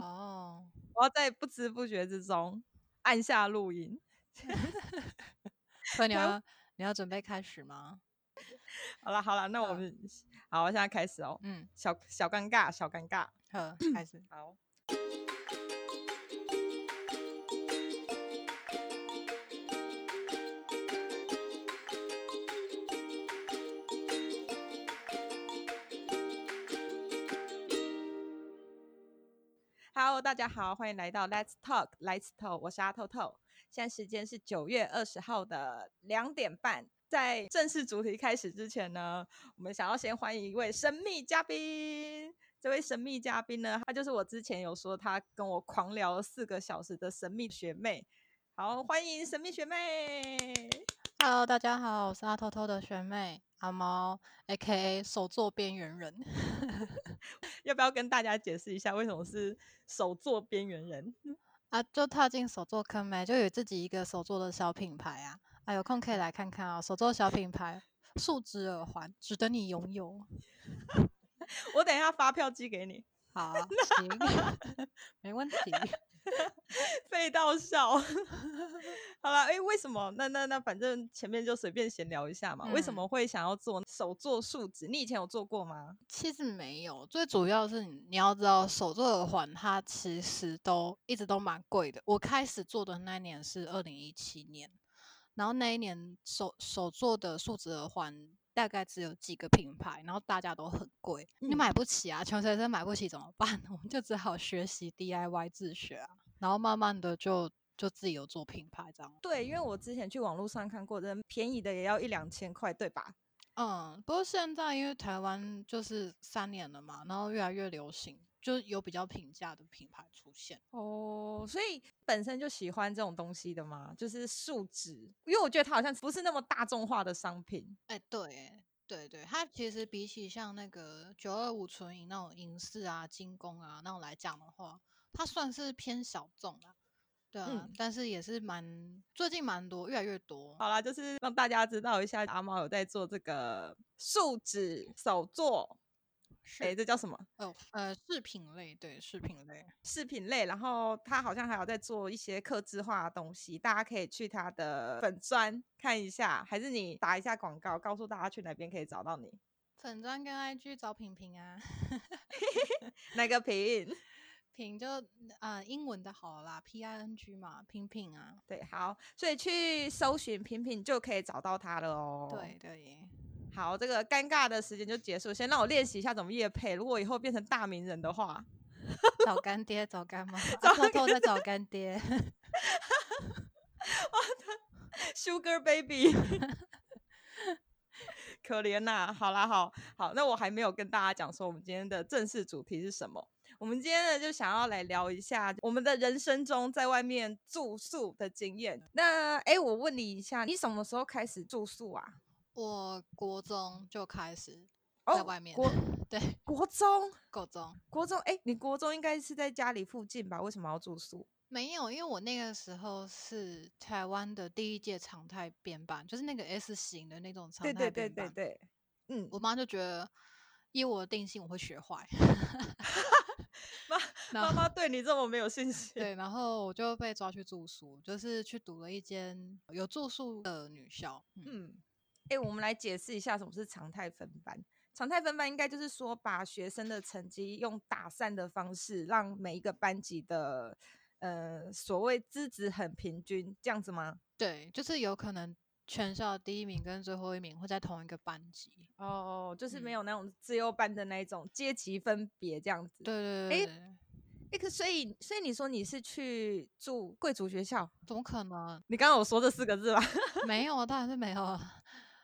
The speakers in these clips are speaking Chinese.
哦，我要在不知不觉之中按下录音。所以你要你要准备开始吗？好了好了，那我们好，我现在开始哦。嗯，小小尴尬，小尴尬。好，开始。好。大家好，欢迎来到 Let's Talk Let's Talk，我是阿透透。现在时间是九月二十号的两点半。在正式主题开始之前呢，我们想要先欢迎一位神秘嘉宾。这位神秘嘉宾呢，他就是我之前有说他跟我狂聊了四个小时的神秘学妹。好，欢迎神秘学妹。Hello，大家好，我是阿偷偷的学妹阿猫，A.K.A. 手作边缘人。要不要跟大家解释一下为什么是手作边缘人？啊，就踏进手作坑没，就有自己一个手作的小品牌啊。啊，有空可以来看看啊、哦！手作小品牌，树脂耳环，值得你拥有。我等一下发票寄给你。好，行，没问题。废到笑。好了，哎、欸，为什么？那那那，反正前面就随便闲聊一下嘛。嗯、为什么会想要做手做树脂？你以前有做过吗？其实没有，最主要是你要知道，手做耳环它其实都一直都蛮贵的。我开始做的那年是二零一七年。然后那一年手手做的树脂耳环大概只有几个品牌，然后大家都很贵，嗯、你买不起啊，穷学生买不起怎么办？我们就只好学习 DIY 自学啊，然后慢慢的就就自己有做品牌这样。对，因为我之前去网络上看过，真便宜的也要一两千块，对吧？嗯，不过现在因为台湾就是三年了嘛，然后越来越流行。就有比较平价的品牌出现哦，所以本身就喜欢这种东西的嘛，就是树脂，因为我觉得它好像不是那么大众化的商品。哎、欸，对，对对，它其实比起像那个九二五纯银那种银饰啊、精工啊那种来讲的话，它算是偏小众啦。对啊，嗯、但是也是蛮最近蛮多，越来越多。好啦，就是让大家知道一下，阿猫有在做这个树脂手作。哎，这叫什么？哦，呃，饰品类，对，饰品类，饰品类。然后他好像还有在做一些刻字化的东西，大家可以去他的粉砖看一下，还是你打一下广告，告诉大家去哪边可以找到你。粉砖跟 IG 找品品啊 哪个品？品就啊、呃，英文的好啦，P I N G 嘛，品品啊，对，好，所以去搜寻品品就可以找到他了哦。对对。好，这个尴尬的时间就结束。先让我练习一下怎么夜配。如果以后变成大名人的话，找干爹，找干妈，偷偷在找干爹。我的 Sugar Baby，可怜呐、啊。好啦，好好，那我还没有跟大家讲说我们今天的正式主题是什么。我们今天呢就想要来聊一下我们的人生中在外面住宿的经验。那哎，我问你一下，你什么时候开始住宿啊？我国中就开始在外面，哦、国对，国中，国中，国中，哎，你国中应该是在家里附近吧？为什么要住宿？没有，因为我那个时候是台湾的第一届常态编班，就是那个 S 型的那种常态编班。对对对对对，嗯，我妈就觉得以我的定性，我会学坏。妈，妈妈对你这么没有信心？对，然后我就被抓去住宿，就是去读了一间有住宿的女校。嗯。嗯哎、欸，我们来解释一下什么是常态分班。常态分班应该就是说，把学生的成绩用打散的方式，让每一个班级的呃所谓资质很平均，这样子吗？对，就是有可能全校第一名跟最后一名会在同一个班级。哦，就是没有那种自由班的那种阶级分别这样子。对对对。哎、欸，哎，可所以所以你说你是去住贵族学校？怎么可能？你刚刚有说这四个字吧？没有啊，当然是没有啊。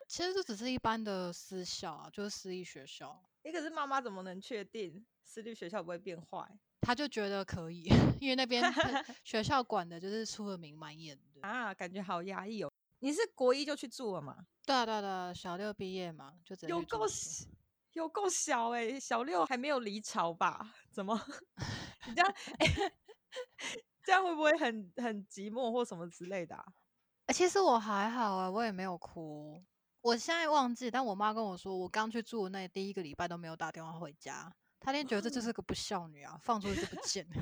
其实这只是一般的私校啊，就是私立学校。哎，可是妈妈怎么能确定私立学校不会变坏？他就觉得可以，因为那边 学校管的就是出了名蛮严的啊，感觉好压抑哦。你是国一就去住了吗？对啊对啊对啊，小六毕业嘛，就有够有够小哎、欸，小六还没有离巢吧？怎么你这样？欸、这样会不会很很寂寞或什么之类的啊？其实我还好啊，我也没有哭。我现在忘记，但我妈跟我说，我刚去住的那第一个礼拜都没有打电话回家，他一定觉得这就是个不孝女啊，放出去就不见了。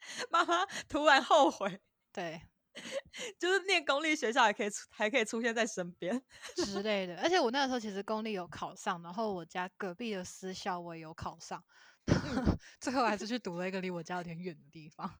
妈妈突然后悔，对，就是念公立学校还可以出，还可以出现在身边之类的。而且我那个时候其实公立有考上，然后我家隔壁的私校我也有考上，最后还是去读了一个离我家有点远的地方。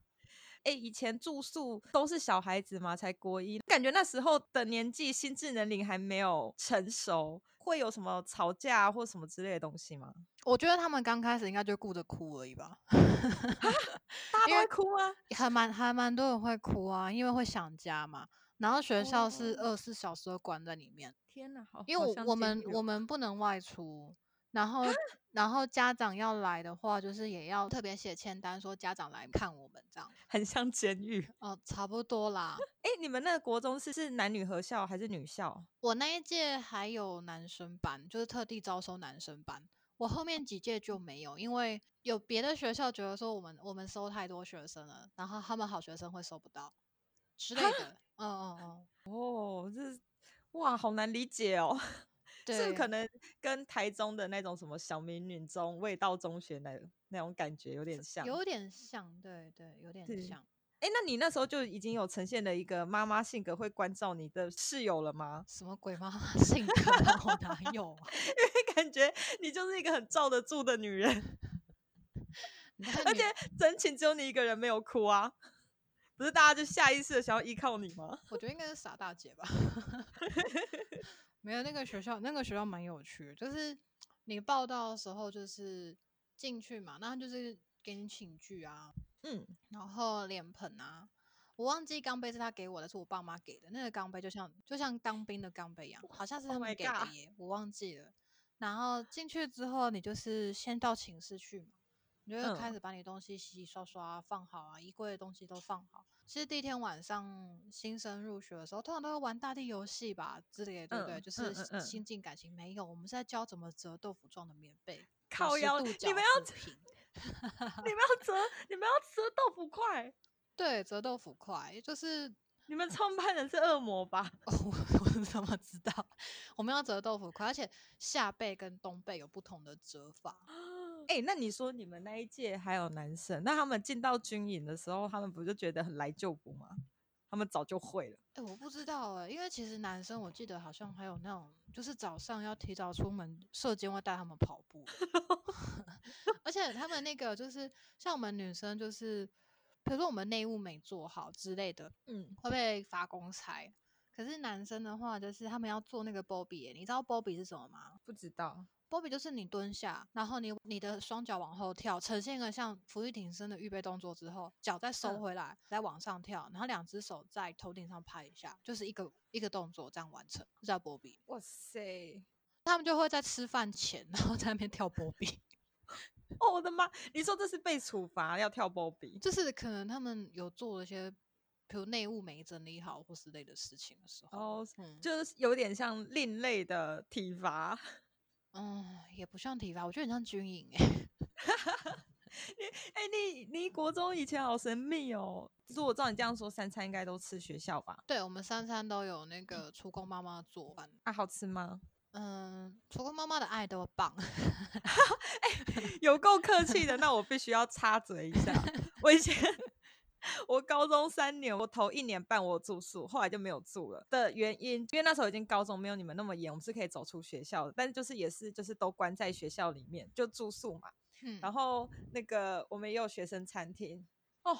哎、欸，以前住宿都是小孩子嘛，才国一，感觉那时候的年纪，心智年龄还没有成熟，会有什么吵架或什么之类的东西吗？我觉得他们刚开始应该就顾着哭而已吧。大家都会哭啊，还蛮还蛮多人会哭啊，因为会想家嘛。然后学校是二十四小时都关在里面。天哪，好，因为我，我们我们不能外出。然后，然后家长要来的话，就是也要特别写签单，说家长来看我们这样，很像监狱哦，差不多啦。哎，你们那个国中是是男女合校还是女校？我那一届还有男生班，就是特地招收男生班。我后面几届就没有，因为有别的学校觉得说我们我们收太多学生了，然后他们好学生会收不到之类的。嗯嗯嗯。哦，这哇，好难理解哦。是可能跟台中的那种什么小民女中、味道中学那那种感觉有点像，有点像，对对，有点像。哎，那你那时候就已经有呈现了一个妈妈性格，会关照你的室友了吗？什么鬼妈妈性格？我哪有啊？因为感觉你就是一个很罩得住的女人，而且整寝只有你一个人没有哭啊，不是大家就下意识的想要依靠你吗？我觉得应该是傻大姐吧。没有那个学校，那个学校蛮有趣的，就是你报到的时候就是进去嘛，那就是给你寝具啊，嗯，然后脸盆啊，我忘记钢杯是他给我的，是我爸妈给的，那个钢杯就像就像当兵的钢杯一样，好像是他们给的耶，oh、我忘记了。然后进去之后，你就是先到寝室去嘛。你就会开始把你东西洗洗刷刷放好啊，衣柜的东西都放好。其实第一天晚上新生入学的时候，通常都会玩大地游戏吧之类的，对不对？嗯、就是新进感情、没有，我们是在教怎么折豆腐状的棉被。靠腰，你们要，你们要折，你们要折豆腐块。对，折豆腐块，就是你们创办人是恶魔吧？哦，我怎么知道？我们要折豆腐块，而且下背跟冬背有不同的折法。哎、欸，那你说你们那一届还有男生，那他们进到军营的时候，他们不就觉得很来就不吗？他们早就会了。哎、欸，我不知道哎、欸，因为其实男生我记得好像还有那种，就是早上要提早出门，射箭会带他们跑步，而且他们那个就是像我们女生，就是比如说我们内务没做好之类的，嗯，会被罚公差。可是男生的话，就是他们要做那个波比、欸，你知道波比是什么吗？不知道。波比就是你蹲下，然后你你的双脚往后跳，呈现一个像伏地挺身的预备动作之后，脚再收回来，嗯、再往上跳，然后两只手在头顶上拍一下，就是一个一个动作这样完成，叫波比。哇塞！他们就会在吃饭前，然后在那边跳波比。哦，我的妈！你说这是被处罚要跳波比？就是可能他们有做了一些，比如内务没整理好或是类的事情的时候，哦，嗯、就是有点像另类的体罚。嗯，也不算体罚，我觉得很像军营 哎、欸。你哎、欸，你你国中以前好神秘哦。就是我照你这样说，三餐应该都吃学校吧？对，我们三餐都有那个厨工妈妈做饭。啊，好吃吗？嗯，厨工妈妈的爱都棒。欸、有够客气的，那我必须要插嘴一下。我以前。我高中三年，我头一年半我住宿，后来就没有住了的原因，因为那时候已经高中，没有你们那么严，我们是可以走出学校的，但是就是也是就是都关在学校里面就住宿嘛。嗯，然后那个我们也有学生餐厅哦，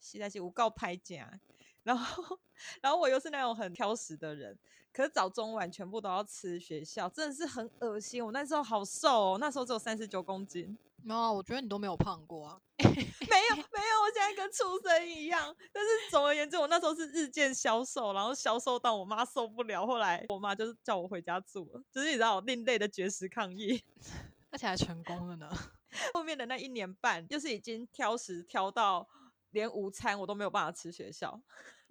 实在是无够歹食，然后然后我又是那种很挑食的人，可是早中晚全部都要吃学校，真的是很恶心。我那时候好瘦哦，那时候只有三十九公斤。没有啊，我觉得你都没有胖过啊。没有没有，我现在跟畜生一样。但是总而言之，我那时候是日渐消瘦，然后消瘦到我妈受不了，后来我妈就是叫我回家住了。就是你知道，另类的绝食抗议，而且还成功了呢。后面的那一年半，就是已经挑食挑到连午餐我都没有办法吃学校，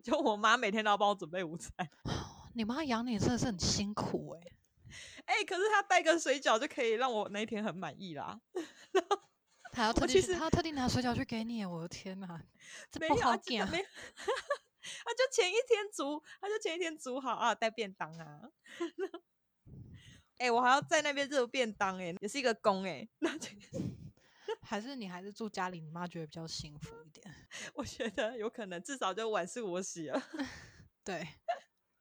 就我妈每天都要帮我准备午餐。你妈养你真的是很辛苦哎、欸。哎、欸，可是他带个水饺就可以让我那一天很满意啦。然后他要特地，他要特地拿水饺去给你，我的天哪，这不好讲。他 就前一天煮，他就前一天煮好啊，带便当啊。哎、欸，我还要在那边热便当、欸，哎，也是一个工哎、欸，那。还是你还是住家里，你妈觉得比较幸福一点？我觉得有可能，至少就碗是我洗了。对。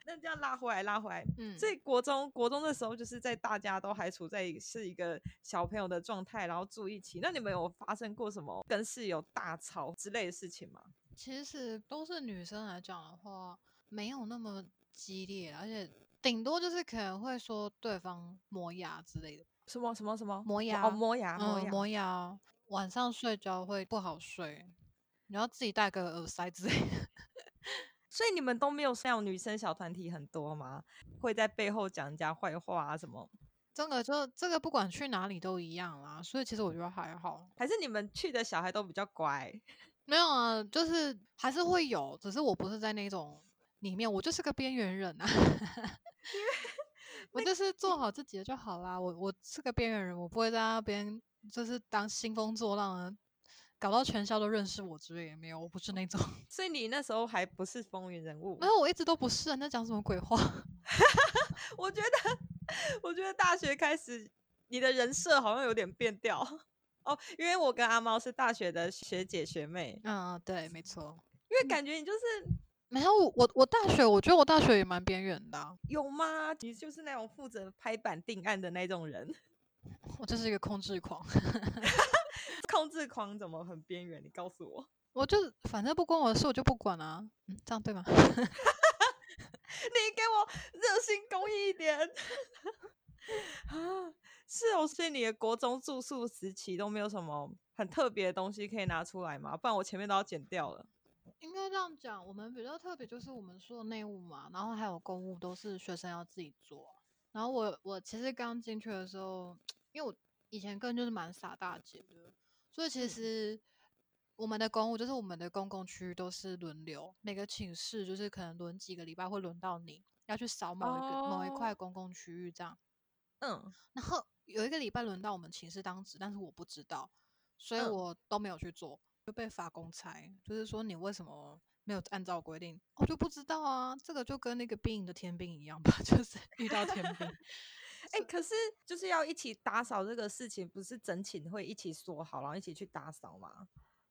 那这样拉回来，拉回来，嗯，所以国中国中的时候，就是在大家都还处在是一个小朋友的状态，然后住一起。那你们有发生过什么跟室友大吵之类的事情吗？其实都是女生来讲的话，没有那么激烈，而且顶多就是可能会说对方磨牙之类的。什么什么什么磨牙？哦，磨牙，磨牙，嗯，磨牙。晚上睡觉会不好睡，你要自己戴个耳塞之类的。所以你们都没有像女生小团体很多吗？会在背后讲人家坏话啊什么？这个就这个不管去哪里都一样啦。所以其实我觉得还好。还是你们去的小孩都比较乖？没有啊，就是还是会有，只是我不是在那种里面，我就是个边缘人啊。我就是做好自己的就好啦。我我是个边缘人，我不会在那边就是当兴风作浪啊。搞到全校都认识我之类也没有，我不是那种。所以你那时候还不是风云人物？没有，我一直都不是。你在讲什么鬼话？我觉得，我觉得大学开始，你的人设好像有点变调哦。因为我跟阿猫是大学的学姐学妹。嗯，对，没错。因为感觉你就是、嗯、没有我，我大学，我觉得我大学也蛮边缘的、啊。有吗？你就是那种负责拍板定案的那种人。我就是一个控制狂。控制狂怎么很边缘？你告诉我，我就反正不关我的事，我就不管啊。嗯，这样对吗？你给我热心公益一点 啊！是哦，所以你的国中住宿时期都没有什么很特别的东西可以拿出来吗？不然我前面都要剪掉了。应该这样讲，我们比较特别就是我们说的内务嘛，然后还有公务都是学生要自己做。然后我我其实刚进去的时候，因为我以前个人就是蛮傻大姐的。所以其实我们的公务就是我们的公共区域都是轮流，每个寝室就是可能轮几个礼拜会轮到你要去扫某一个、oh. 某一块公共区域这样。嗯，然后有一个礼拜轮到我们寝室当值，但是我不知道，所以我都没有去做，就被罚公差。就是说你为什么没有按照规定？我就不知道啊，这个就跟那个兵营的天兵一样吧，就是遇到天兵。哎、欸，可是就是要一起打扫这个事情，不是整寝会一起说好，然后一起去打扫吗？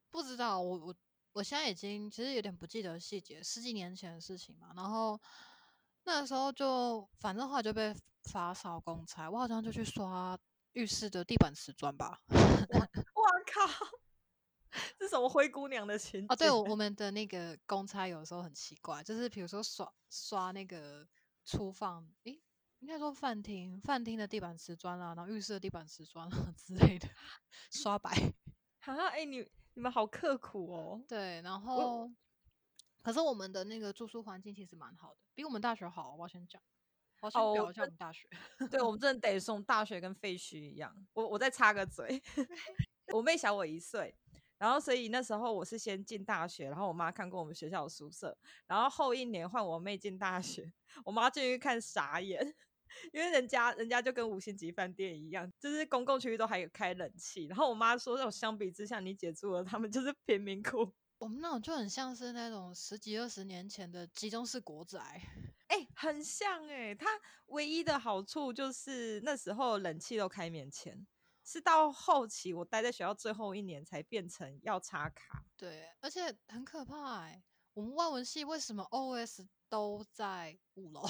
不知道，我我我现在已经其实有点不记得细节，十几年前的事情嘛。然后那个时候就反正后来就被罚扫公差，我好像就去刷浴室的地板瓷砖吧。我靠，是什么灰姑娘的情节？哦，对，我 们的那个公差有时候很奇怪，就是比如说刷刷那个厨房，诶。应该说饭厅，饭厅的地板瓷砖啦，然后浴室的地板瓷砖啊 之类的，刷白。哈，哎、欸，你你们好刻苦哦。对，然后，可是我们的那个住宿环境其实蛮好的，比我们大学好。我要先讲，我要先表一下我们大学。哦、对，我们 真的得送大学跟废墟一样。我我再插个嘴，我妹小我一岁。然后，所以那时候我是先进大学，然后我妈看过我们学校的宿舍，然后后一年换我妹进大学，我妈进去看傻眼，因为人家人家就跟五星级饭店一样，就是公共区域都还有开冷气，然后我妈说，那种相比之下，你姐住了，他们就是贫民窟。我们那种就很像是那种十几二十年前的集中式国宅，哎、欸，很像哎、欸，它唯一的好处就是那时候冷气都开免钱。是到后期，我待在学校最后一年才变成要插卡。对，而且很可怕哎、欸。我们外文系为什么 OS 都在五楼？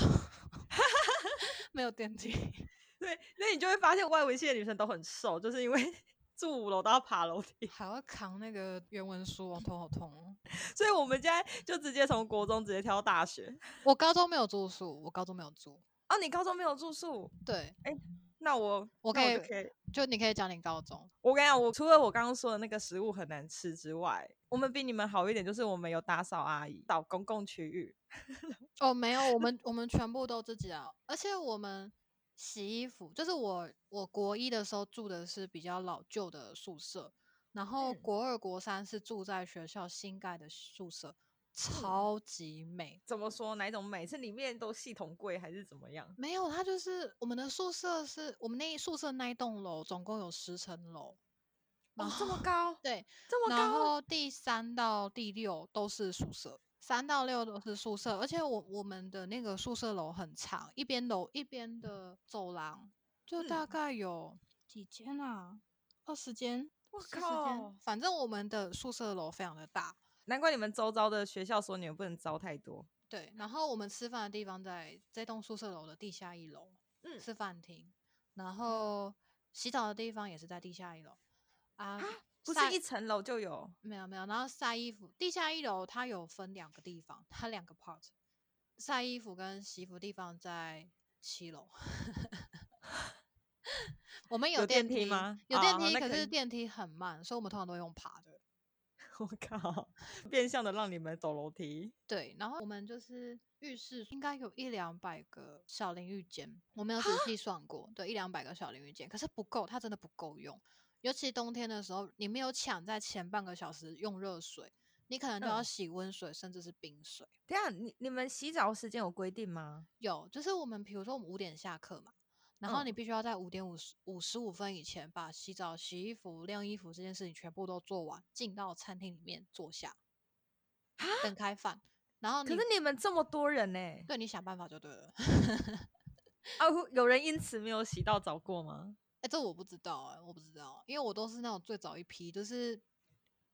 没有电梯。对，那你就会发现外文系的女生都很瘦，就是因为 住五楼都要爬楼梯，还要扛那个原文书，我头好痛。所以我们现在就直接从国中直接跳到大学。我高中没有住宿，我高中没有住。哦，你高中没有住宿？对，哎、欸。那我我可以，可以就你可以讲你高中。我跟你讲，我除了我刚刚说的那个食物很难吃之外，我们比你们好一点，就是我们有打扫阿姨，扫公共区域。哦，没有，我们我们全部都自己啊，而且我们洗衣服，就是我我国一的时候住的是比较老旧的宿舍，然后国二国三是住在学校新盖的宿舍。超级美，怎么说？哪一种美？是里面都系统柜还是怎么样？没有，它就是我们的宿舍是我们那宿舍那一栋楼，总共有十层楼。哦，这么高？对，这么高。然后第三到第六都是宿舍，三到六都是宿舍，而且我我们的那个宿舍楼很长，一边楼一边的走廊就大概有几间啊？二十间。我靠！反正我们的宿舍楼非常的大，难怪你们周遭的学校说你们不能招太多。对，然后我们吃饭的地方在这栋宿舍楼的地下一楼，嗯，是饭厅。然后洗澡的地方也是在地下一楼啊，不是一层楼就有？没有没有。然后晒衣服，地下一楼它有分两个地方，它两个 part，晒衣服跟洗衣服地方在七楼。我们有电梯，吗？有电梯，可是电梯很慢，所以我们通常都用爬的。我靠，变相的让你们走楼梯。对，然后我们就是浴室应该有一两百个小淋浴间，我没有仔细算过，对，一两百个小淋浴间，可是不够，它真的不够用。尤其冬天的时候，你没有抢在前半个小时用热水，你可能就要洗温水，嗯、甚至是冰水。等下，你你们洗澡时间有规定吗？有，就是我们比如说我们五点下课嘛。然后你必须要在五点五十五十五分以前把洗澡、洗衣服、晾衣服这件事情全部都做完，进到餐厅里面坐下，等开饭。然后，可是你们这么多人呢？对，你想办法就对了。啊，有人因此没有洗到澡过吗？哎，这我不知道哎，我不知道，因为我都是那种最早一批，就是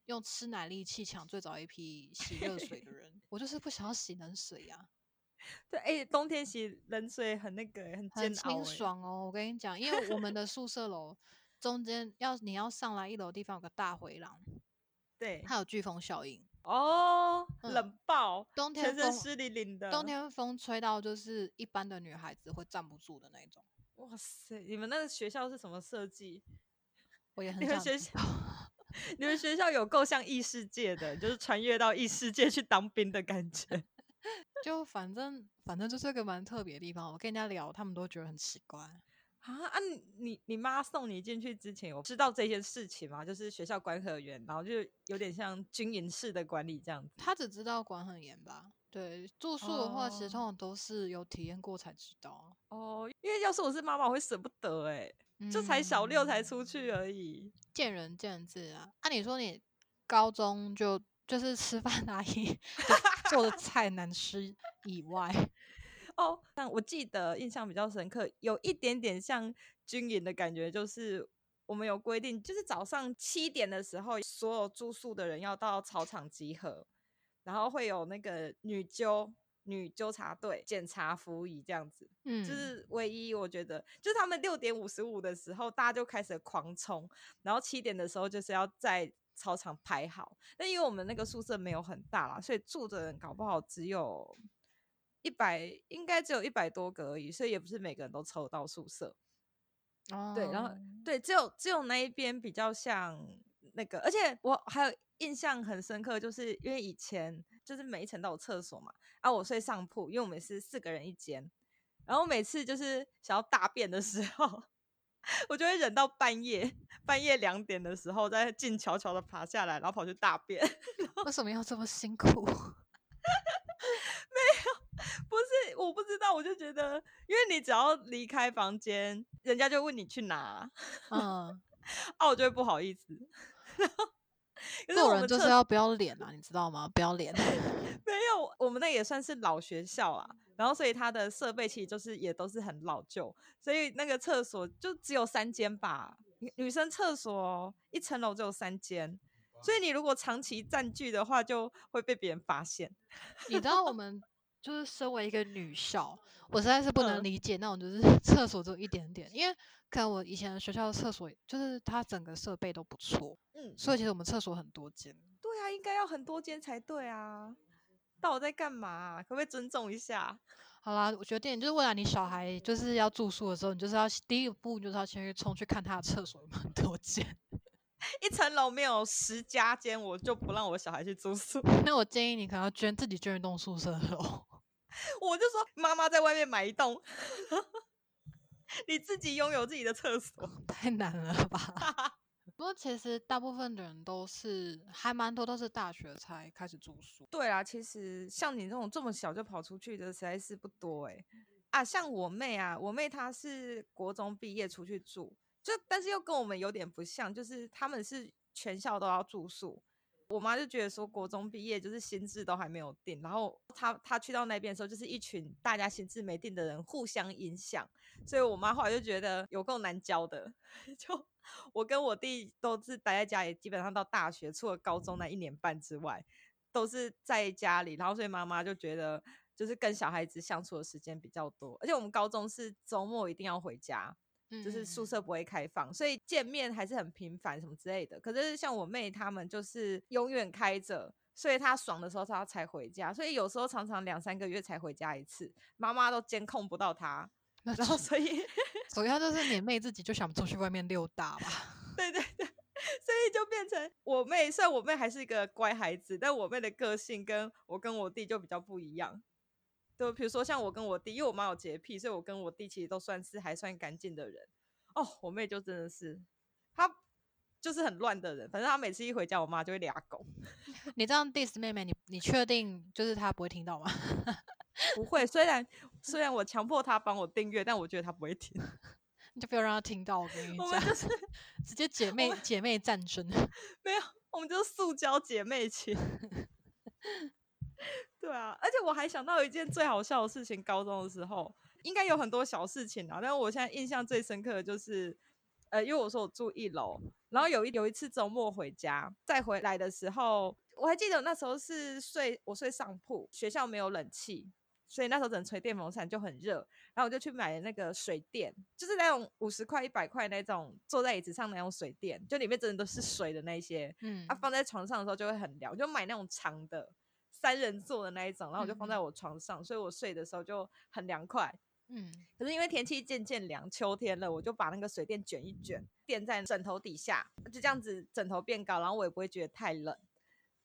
用吃奶力气抢最早一批洗热水的人。我就是不想要洗冷水呀。对，哎、欸，冬天洗冷水很那个，很煎熬，很清爽哦。我跟你讲，因为我们的宿舍楼中间要你要上来一楼地方有个大回廊，对，它有飓风效应哦，嗯、冷爆，冬天风湿淋淋的，冬天风吹到就是一般的女孩子会站不住的那种。哇塞，你们那个学校是什么设计？我也很想学校，你们学校有够像异世界的，就是穿越到异世界去当兵的感觉。就反正反正就是个蛮特别的地方，我跟人家聊，他们都觉得很奇怪啊啊！你你妈送你进去之前有知道这件事情吗？就是学校管很严，然后就有点像军营式的管理这样子。他只知道管很严吧？对，住宿的话，其实通常都是有体验过才知道哦。因为要是我是妈妈，我会舍不得哎、欸，嗯、就才小六才出去而已，见仁见智啊。按、啊、你说你高中就。就是吃饭阿姨 做的菜难吃以外，哦，但我记得印象比较深刻，有一点点像军营的感觉，就是我们有规定，就是早上七点的时候，所有住宿的人要到操场集合，然后会有那个女纠女纠察队检查服仪这样子，嗯，就是唯一我觉得，就是他们六点五十五的时候，大家就开始狂冲，然后七点的时候就是要在。操场排好，但因为我们那个宿舍没有很大啦，所以住的人搞不好只有一百，应该只有一百多个而已，所以也不是每个人都抽到宿舍。哦，对，然后对，只有只有那一边比较像那个，而且我还有印象很深刻，就是因为以前就是每一层都有厕所嘛，啊，我睡上铺，因为我们是四个人一间，然后每次就是想要大便的时候。我就会忍到半夜，半夜两点的时候再静悄悄的爬下来，然后跑去大便。为什么要这么辛苦？没有，不是，我不知道，我就觉得，因为你只要离开房间，人家就问你去哪，嗯，啊，我就会不好意思。做人就是要不要脸啊，你知道吗？不要脸。没有，我们那也算是老学校啊。然后，所以它的设备其实就是也都是很老旧，所以那个厕所就只有三间吧。女生厕所一层楼只有三间，所以你如果长期占据的话，就会被别人发现。你知道，我们 就是身为一个女校，我实在是不能理解那种就是 厕所只有一点点，因为可能我以前学校的厕所就是它整个设备都不错，嗯，所以其实我们厕所很多间。对啊，应该要很多间才对啊。到底在干嘛啊？可不可以尊重一下？好啦，我决定就是未来你小孩就是要住宿的时候，你就是要第一步就是要先去冲去看他的厕所有没有很多间。一层楼没有十家间，我就不让我小孩去住宿。那我建议你可能要捐自己捐一栋宿舍楼。我就说妈妈在外面买一栋，你自己拥有自己的厕所，太难了吧？不过其实大部分的人都是还蛮多，都是大学才开始住宿。对啊，其实像你这种这么小就跑出去的，实在是不多哎。啊，像我妹啊，我妹她是国中毕业出去住，就但是又跟我们有点不像，就是他们是全校都要住宿。我妈就觉得说，国中毕业就是心智都还没有定，然后她她去到那边的时候，就是一群大家心智没定的人互相影响，所以我妈后来就觉得有够难教的，就。我跟我弟都是待在家里，基本上到大学，除了高中那一年半之外，都是在家里。然后所以妈妈就觉得，就是跟小孩子相处的时间比较多。而且我们高中是周末一定要回家，就是宿舍不会开放，所以见面还是很频繁什么之类的。可是像我妹他们就是永远开着，所以她爽的时候她才回家，所以有时候常常两三个月才回家一次，妈妈都监控不到她。然后，所以 主要就是你妹自己就想出去外面溜达吧。对对对，所以就变成我妹，虽然我妹还是一个乖孩子，但我妹的个性跟我跟我弟就比较不一样。就比如说像我跟我弟，因为我妈有洁癖，所以我跟我弟其实都算是还算干净的人。哦，我妹就真的是，她就是很乱的人。反正她每次一回家，我妈就会俩狗。你这样 diss 妹妹，你你确定就是她不会听到吗？不会，虽然虽然我强迫她帮我订阅，但我觉得她不会听，你就不要让她听到。我跟你讲，我们就是直接姐妹姐妹战争。没有，我们就是塑胶姐妹情。对啊，而且我还想到一件最好笑的事情，高中的时候应该有很多小事情啊，但是我现在印象最深刻的就是，呃，因为我说我住一楼，然后有一有一次周末回家，再回来的时候，我还记得那时候是睡我睡上铺，学校没有冷气。所以那时候只能吹电风扇，就很热。然后我就去买了那个水电，就是那种五十块、一百块那种，坐在椅子上那种水电，就里面真的都是水的那些。嗯，它、啊、放在床上的时候就会很凉。我就买那种长的三人座的那一种，然后我就放在我床上，嗯、所以我睡的时候就很凉快。嗯，可是因为天气渐渐凉，秋天了，我就把那个水垫卷一卷，垫在枕头底下，就这样子枕头变高，然后我也不会觉得太冷。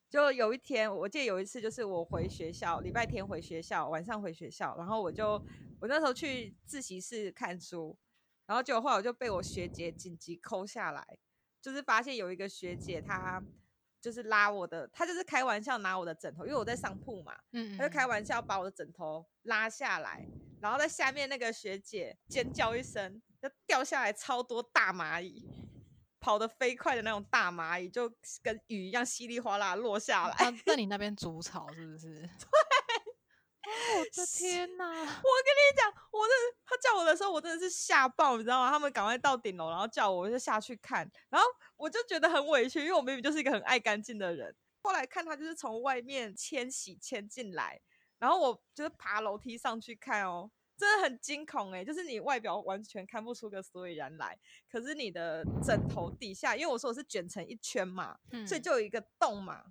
就有一天，我记得有一次，就是我回学校，礼拜天回学校，晚上回学校，然后我就我那时候去自习室看书，然后结果后来我就被我学姐紧急 call 下来，就是发现有一个学姐她就是拉我的，他就是开玩笑拿我的枕头，因为我在上铺嘛，嗯，他就开玩笑把我的枕头拉下来，然后在下面那个学姐尖叫一声，就掉下来超多大蚂蚁。跑得飞快的那种大蚂蚁，就跟雨一样稀里哗啦落下来。啊、在 你那边筑巢是不是？对。我的 天哪！我跟你讲，我的他叫我的时候，我真的是吓爆，你知道吗？他们赶快到顶楼，然后叫我，我就下去看。然后我就觉得很委屈，因为我明明就是一个很爱干净的人。后来看他就是从外面迁徙迁进来，然后我就是爬楼梯上去看哦。真的很惊恐哎、欸，就是你外表完全看不出个所以然来，可是你的枕头底下，因为我说我是卷成一圈嘛，嗯、所以就有一个洞嘛，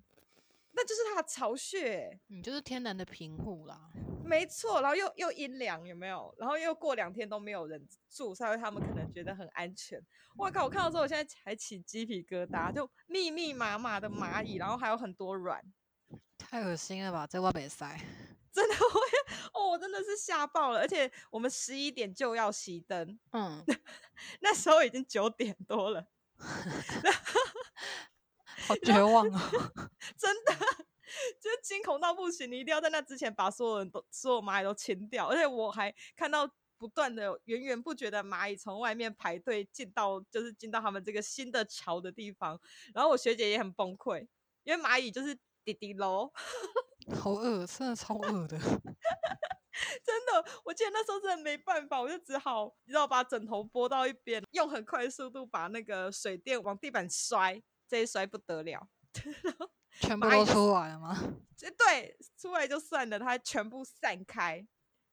那就是它的巢穴，你就是天然的平户啦。没错，然后又又阴凉，有没有？然后又过两天都没有人住，所以他们可能觉得很安全。哇靠！我看到之后，我现在还起鸡皮疙瘩，就密密麻麻的蚂蚁，然后还有很多卵，太恶心了吧？在外北塞。真的会哦，我真的是吓爆了，而且我们十一点就要熄灯，嗯，那时候已经九点多了，好绝望啊！真的，就是惊恐到不行，你一定要在那之前把所有人都所有蚂蚁都清掉，而且我还看到不断的源源不绝的蚂蚁从外面排队进到，就是进到他们这个新的桥的地方，然后我学姐也很崩溃，因为蚂蚁就是滴滴喽。好饿，真的超饿的。真的，我记得那时候真的没办法，我就只好你知道把枕头拨到一边，用很快的速度把那个水电往地板摔，这一摔不得了，全部都出来了吗？对，出来就算了，它全部散开。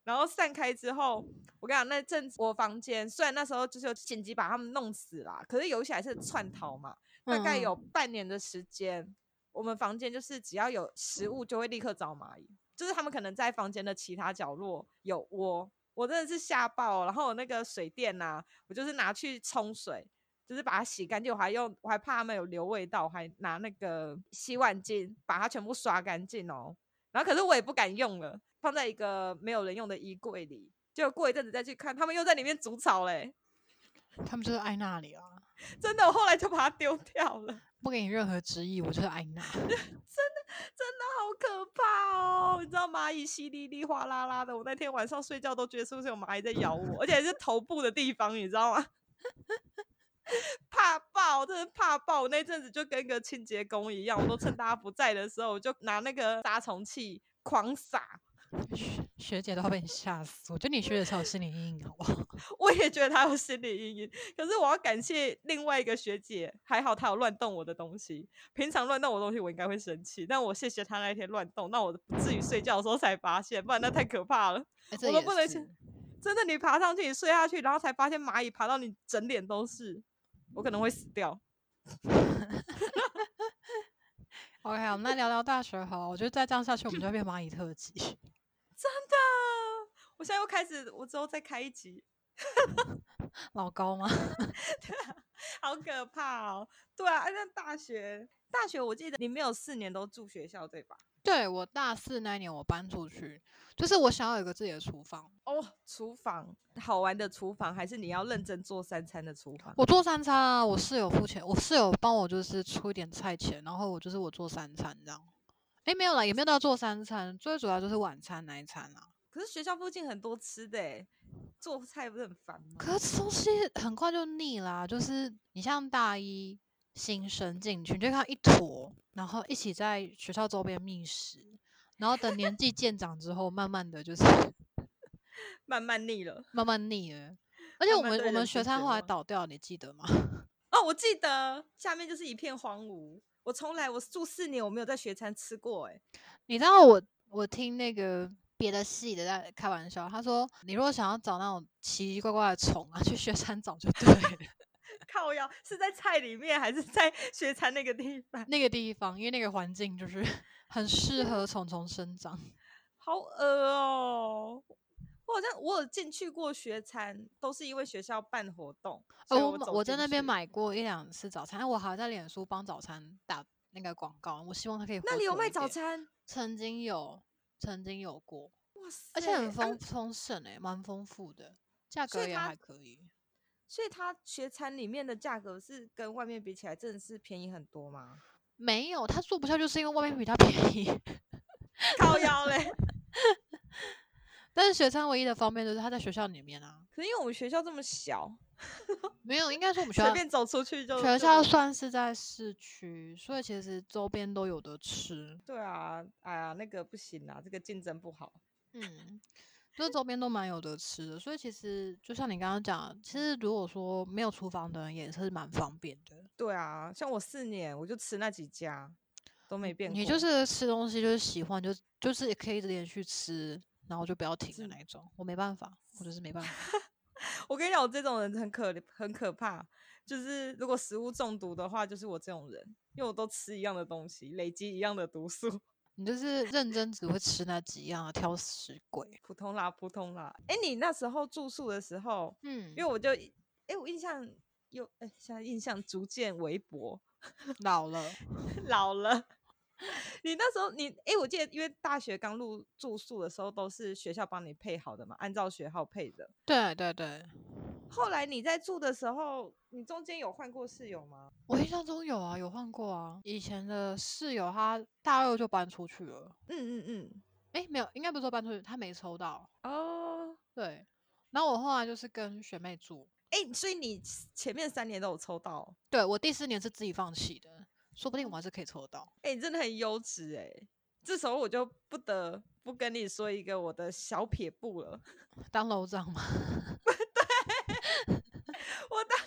然后散开之后，我跟你讲，那阵子我房间虽然那时候就是紧急把他们弄死了，可是有些还是窜逃嘛，大概有半年的时间。嗯我们房间就是只要有食物就会立刻找蚂蚁，就是他们可能在房间的其他角落有窝，我真的是吓爆。然后我那个水电呐、啊，我就是拿去冲水，就是把它洗干净，我还用我还怕它们有留味道，我还拿那个洗碗巾把它全部刷干净哦。然后可是我也不敢用了，放在一个没有人用的衣柜里，结果过一阵子再去看，他们又在里面煮草嘞。他们就是爱那里啊，真的，我后来就把它丢掉了。不给你任何质疑，我就是爱那。真的真的好可怕哦！你知道蚂蚁淅沥沥、哗啦啦的，我那天晚上睡觉都觉得是不是有蚂蚁在咬我，而且还是头部的地方，你知道吗？怕爆，真的怕爆！我那阵子就跟个清洁工一样，我都趁大家不在的时候，我就拿那个杀虫器狂撒，学学姐都要被你吓死，我觉得你学姐才有心理阴影，好不好？我也觉得她有心理阴影，可是我要感谢另外一个学姐，还好她有乱动我的东西。平常乱动我的东西，我应该会生气，但我谢谢她那一天乱动，那我不至于睡觉的时候才发现，不然那太可怕了，欸、我都不能去。真的，你爬上去，你睡下去，然后才发现蚂蚁爬到你整脸都是，我可能会死掉。OK，我们来聊聊大学好，我觉得再这样下去，我们就会变蚂蚁特辑。真的，我现在又开始，我之后再开一集。老高吗？对啊，好可怕哦。对啊，那大学，大学我记得你没有四年都住学校对吧？对，我大四那年我搬出去，就是我想要有个自己的厨房哦。厨房好玩的厨房，还是你要认真做三餐的厨房？我做三餐啊，我室友付钱，我室友帮我就是出一点菜钱，然后我就是我做三餐这样。哎，没有啦，也没有到做三餐，最主要就是晚餐那一餐啊。可是学校附近很多吃的诶，做菜不是很烦吗？可是吃东西很快就腻啦，就是你像大一。新生进去，你就看一坨，然后一起在学校周边觅食，然后等年纪渐长之后，慢慢的就是 慢慢腻了，慢慢腻了。而且我们我们学餐后来倒掉，你记得吗？哦，我记得，下面就是一片荒芜。我从来我住四年，我没有在学餐吃过。哎，你知道我我听那个别的系的在开玩笑，他说你如果想要找那种奇奇怪怪的虫啊，去学餐找就对了。靠腰是在菜里面还是在学餐那个地方？那个地方，因为那个环境就是 很适合 虫虫生长。好恶哦！我好像我有进去过学餐，都是因为学校办活动。哦我，我在那边买过一两次早餐，我还在脸书帮早餐打那个广告。我希望他可以。那里有卖早餐？曾经有，曾经有过。哇塞！而且很丰丰盛诶，蛮丰富的，价格也还可以。所以他学餐里面的价格是跟外面比起来，真的是便宜很多吗？没有，他做不下就是因为外面比他便宜，靠腰嘞。但是学餐唯一的方便就是他在学校里面啊。可是因为我们学校这么小，没有，应该说我们学校随便走出去就学校算是在市区，所以其实周边都有的吃。对啊，哎呀，那个不行啊，这个竞争不好。嗯。就周边都蛮有得吃的，所以其实就像你刚刚讲，其实如果说没有厨房的人也是蛮方便的。对啊，像我四年我就吃那几家，都没变过。你就是吃东西就是喜欢，就就是也可以一直连续吃，然后就不要停的那一种。我没办法，我就是没办法。我跟你讲，我这种人很可很可怕，就是如果食物中毒的话，就是我这种人，因为我都吃一样的东西，累积一样的毒素。你就是认真只会吃那几样，挑食鬼。普通啦，普通啦。哎、欸，你那时候住宿的时候，嗯，因为我就，哎、欸，我印象又，哎、欸，现在印象逐渐微薄，老了，老了。你那时候，你，哎、欸，我记得，因为大学刚入住宿的时候，都是学校帮你配好的嘛，按照学号配的。对对对。后来你在住的时候，你中间有换过室友吗？我印象中有啊，有换过啊。以前的室友他大二就搬出去了。嗯嗯嗯。哎、欸，没有，应该不是说搬出去，他没抽到。哦。对。然后我后来就是跟学妹住。哎、欸，所以你前面三年都有抽到？对，我第四年是自己放弃的，说不定我还是可以抽到。哎、欸，你真的很优质哎。这时候我就不得不跟你说一个我的小撇步了，当楼长吗？我当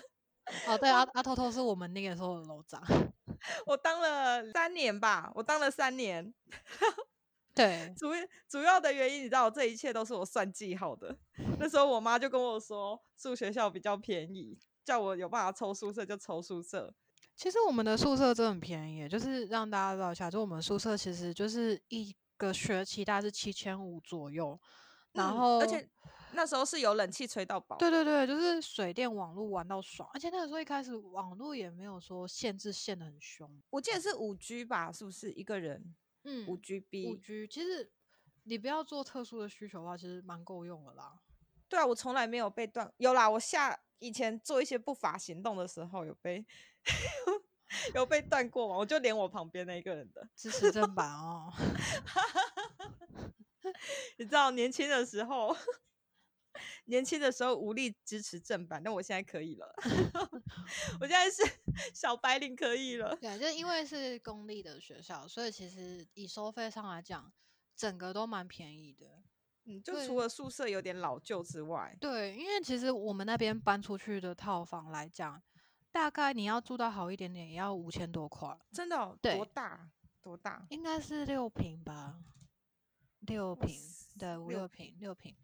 哦，对阿阿偷偷是我们那个时候的楼长，我当了三年吧，我当了三年。对，主主要的原因你知道，这一切都是我算计好的。那时候我妈就跟我说，住学校比较便宜，叫我有办法抽宿舍就抽宿舍。其实我们的宿舍真的很便宜，就是让大家知道一下，就我们宿舍其实就是一个学期大概是七千五左右，然后、嗯、而且。那时候是有冷气吹到饱，对对对，就是水电网络玩到爽，而且那个时候一开始网络也没有说限制限的很凶，我记得是五 G 吧，是不是一个人？嗯，五 GB，五 G，其实你不要做特殊的需求的话，其实蛮够用的啦。对啊，我从来没有被断，有啦，我下以前做一些不法行动的时候有被 有被断过嘛，我就连我旁边那一个人的支持正版哦，你知道年轻的时候。年轻的时候无力支持正版，但我现在可以了。我现在是小白领，可以了。对，就因为是公立的学校，所以其实以收费上来讲，整个都蛮便宜的。嗯，就除了宿舍有点老旧之外，对，因为其实我们那边搬出去的套房来讲，大概你要住到好一点点，也要五千多块。真的、哦？对，多大？多大？应该是六平吧，六平，对，五六平，六坪。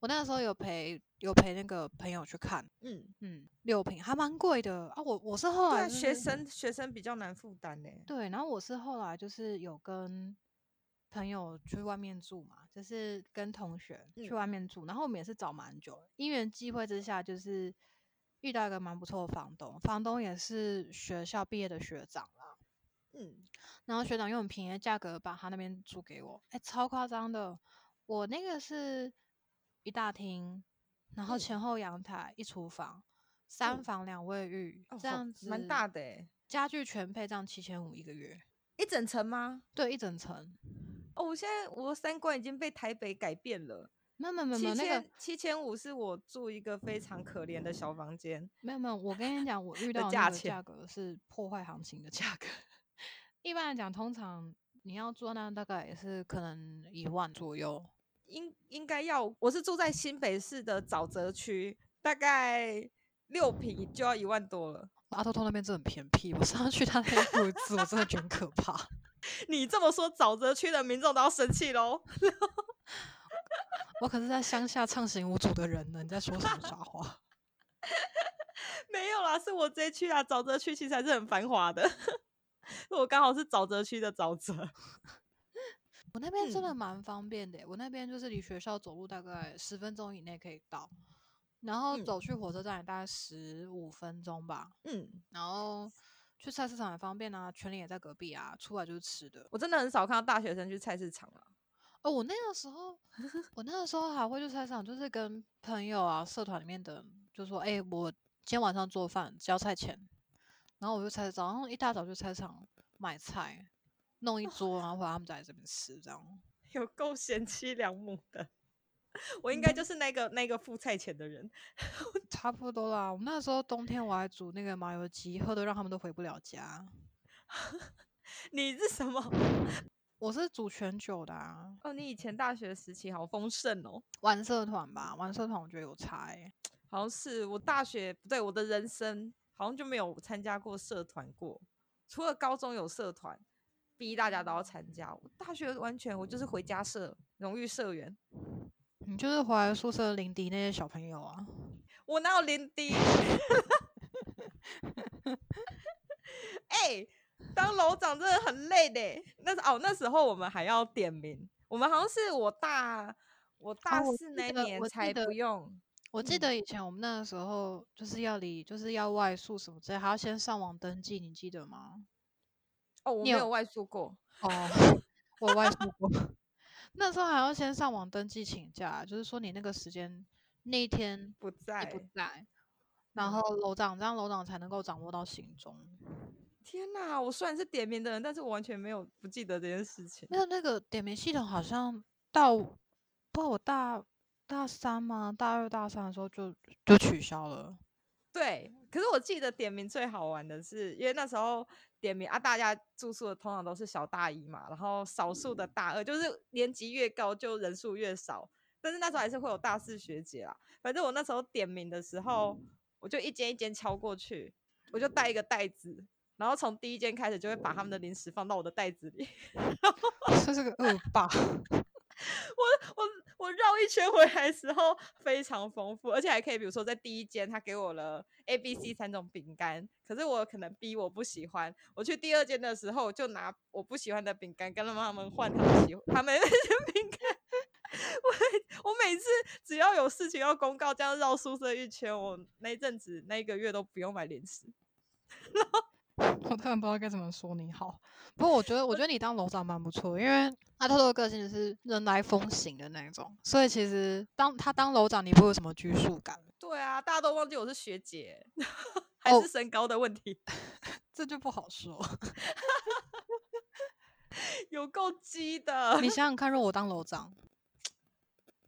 我那个时候有陪有陪那个朋友去看，嗯嗯，六瓶还蛮贵的啊。我我是后来、就是、学生学生比较难负担呢。对，然后我是后来就是有跟。朋友去外面住嘛，就是跟同学去外面住，嗯、然后我们也是找蛮久，因缘际会之下，就是遇到一个蛮不错的房东，房东也是学校毕业的学长啦，嗯，然后学长用很便宜的价格把他那边租给我，哎、欸，超夸张的，我那个是一大厅，然后前后阳台，一厨房，三房两卫浴，嗯、这样子，蛮大的哎，家具全配，这样七千五一个月，一整层吗？对，一整层。哦，我现在我的三观已经被台北改变了。没有没有没有，那个七千五是我住一个非常可怜的小房间。没有没有，我跟你讲，我 遇到的那个价格是破坏行情的价格。一般来讲，通常你要住那大概也是可能一万左右。应应该要，我是住在新北市的沼泽区，大概六坪就要一万多了。阿托托那边真的很偏僻，我上次去他那边住，我真的觉得很可怕。你这么说，沼泽区的民众都要生气喽！我可是在乡下畅行无阻的人呢，你在说什么傻话？没有啦，是我这区啊，沼泽区其实还是很繁华的。我刚好是沼泽区的沼泽。我那边真的蛮方便的，我那边就是离学校走路大概十分钟以内可以到，然后走去火车站也大概十五分钟吧。嗯，然后。去菜市场也方便啊，全联也在隔壁啊，出来就是吃的。我真的很少看到大学生去菜市场啊。哦，我那个时候，我那个时候还会去菜市场，就是跟朋友啊、社团里面的，就说：“哎、欸，我今天晚上做饭，交菜钱。”然后我就菜早上一大早就菜市场买菜，弄一桌，然后回来他们在这边吃，这样 有够贤妻良母的。我应该就是那个、嗯、那个付菜钱的人，差不多啦。我们那时候冬天我还煮那个麻油鸡，喝的让他们都回不了家。你是什么？我是煮全酒的啊。哦，你以前大学时期好丰盛哦。玩社团吧，玩社团我觉得有差欸。好像是我大学不对，我的人生好像就没有参加过社团过，除了高中有社团，逼大家都要参加。我大学完全我就是回家社，荣誉社员。你就是回来宿舍临敌那些小朋友啊？我哪有临敌？哎、欸，当楼长真的很累的。那时哦，那时候我们还要点名。我们好像是我大我大四那年才不用。啊、我记得以前我们那个时候就是要离，就是要外宿什么之类，还要先上网登记，你记得吗？哦，我没有外宿过。哦，我外宿过。那时候还要先上网登记请假，就是说你那个时间那一天不在不在，然后楼长这样楼长才能够掌握到行踪。天哪！我虽然是点名的人，但是我完全没有不记得这件事情。那那个点名系统好像到不知道我大大三吗？大二大三的时候就就取消了。对，可是我记得点名最好玩的是，因为那时候。点名啊！大家住宿的通常都是小大一嘛，然后少数的大二，就是年级越高就人数越少。但是那时候还是会有大四学姐啦。反正我那时候点名的时候，我就一间一间敲过去，我就带一个袋子，然后从第一间开始就会把他们的零食放到我的袋子里。这是个恶霸。我我我绕一圈回来的时候非常丰富，而且还可以，比如说在第一间他给我了 A、B、C 三种饼干，可是我可能 B 我不喜欢，我去第二间的时候就拿我不喜欢的饼干跟他们换他们喜他们那些 饼干。我我每次只要有事情要公告，这样绕宿舍一圈，我那阵子那一个月都不用买零食。然 后 我突然不知道该怎么说你好，不过我觉得，我觉得你当楼长蛮不错，因为阿偷偷的个性是人来疯型的那种，所以其实当他当楼长，你不会有什么拘束感。对啊，大家都忘记我是学姐，还是身高的问题，哦、这就不好说。有够鸡的，你想想看，如果我当楼长，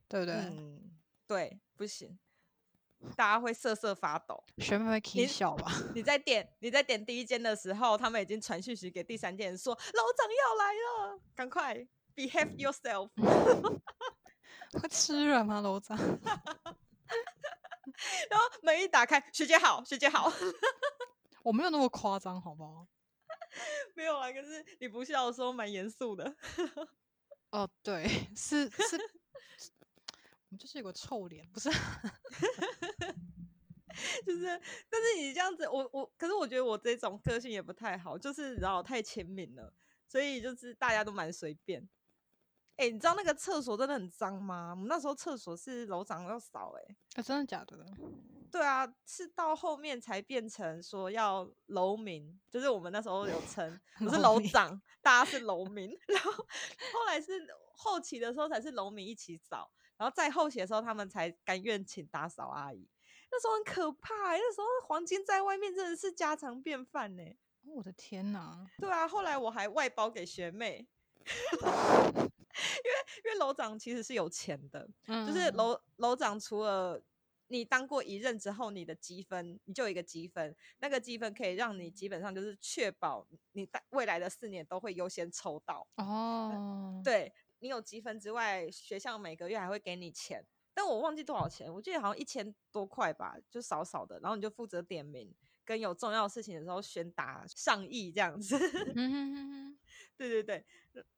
对不对？嗯，对，不行。大家会瑟瑟发抖，学妹会起笑吧？你在点你在点第一间的时候，他们已经传讯息给第三间人说，楼长要来了，赶快 behave yourself。会吃人吗，楼长？然后门一打开，学姐好，学姐好。我没有那么夸张，好不好？没有啊，可是你不笑的时候蛮严肃的。哦，对，是是，我就是有个臭脸，不是？就是，但是你这样子，我我，可是我觉得我这种个性也不太好，就是然后太亲民了，所以就是大家都蛮随便。哎、欸，你知道那个厕所真的很脏吗？我们那时候厕所是楼长要扫、欸，哎，真的假的？对啊，是到后面才变成说要楼民，就是我们那时候有称，不是楼长，大家是楼民。然后后来是后期的时候才是楼民一起扫，然后在后期的时候他们才甘愿请打扫阿姨。那时候很可怕、欸，那时候黄金在外面真的是家常便饭呢、欸。我的天哪！对啊，后来我还外包给学妹。因为因为楼长其实是有钱的，嗯、就是楼楼长除了你当过一任之后，你的积分你就有一个积分，那个积分可以让你基本上就是确保你在未来的四年都会优先抽到哦。对，你有积分之外，学校每个月还会给你钱，但我忘记多少钱，我记得好像一千多块吧，就少少的，然后你就负责点名，跟有重要事情的时候宣达上意这样子。嗯 对对对，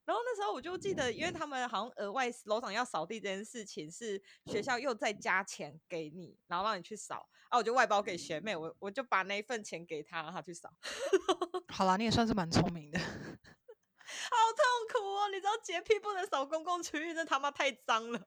然后那时候我就记得，因为他们好像额外楼长要扫地这件事情是学校又再加钱给你，然后让你去扫啊，我就外包给学妹，我我就把那一份钱给她，让她去扫。好啦，你也算是蛮聪明的。好痛苦哦！你知道洁癖不能扫公共区域，这他妈太脏了。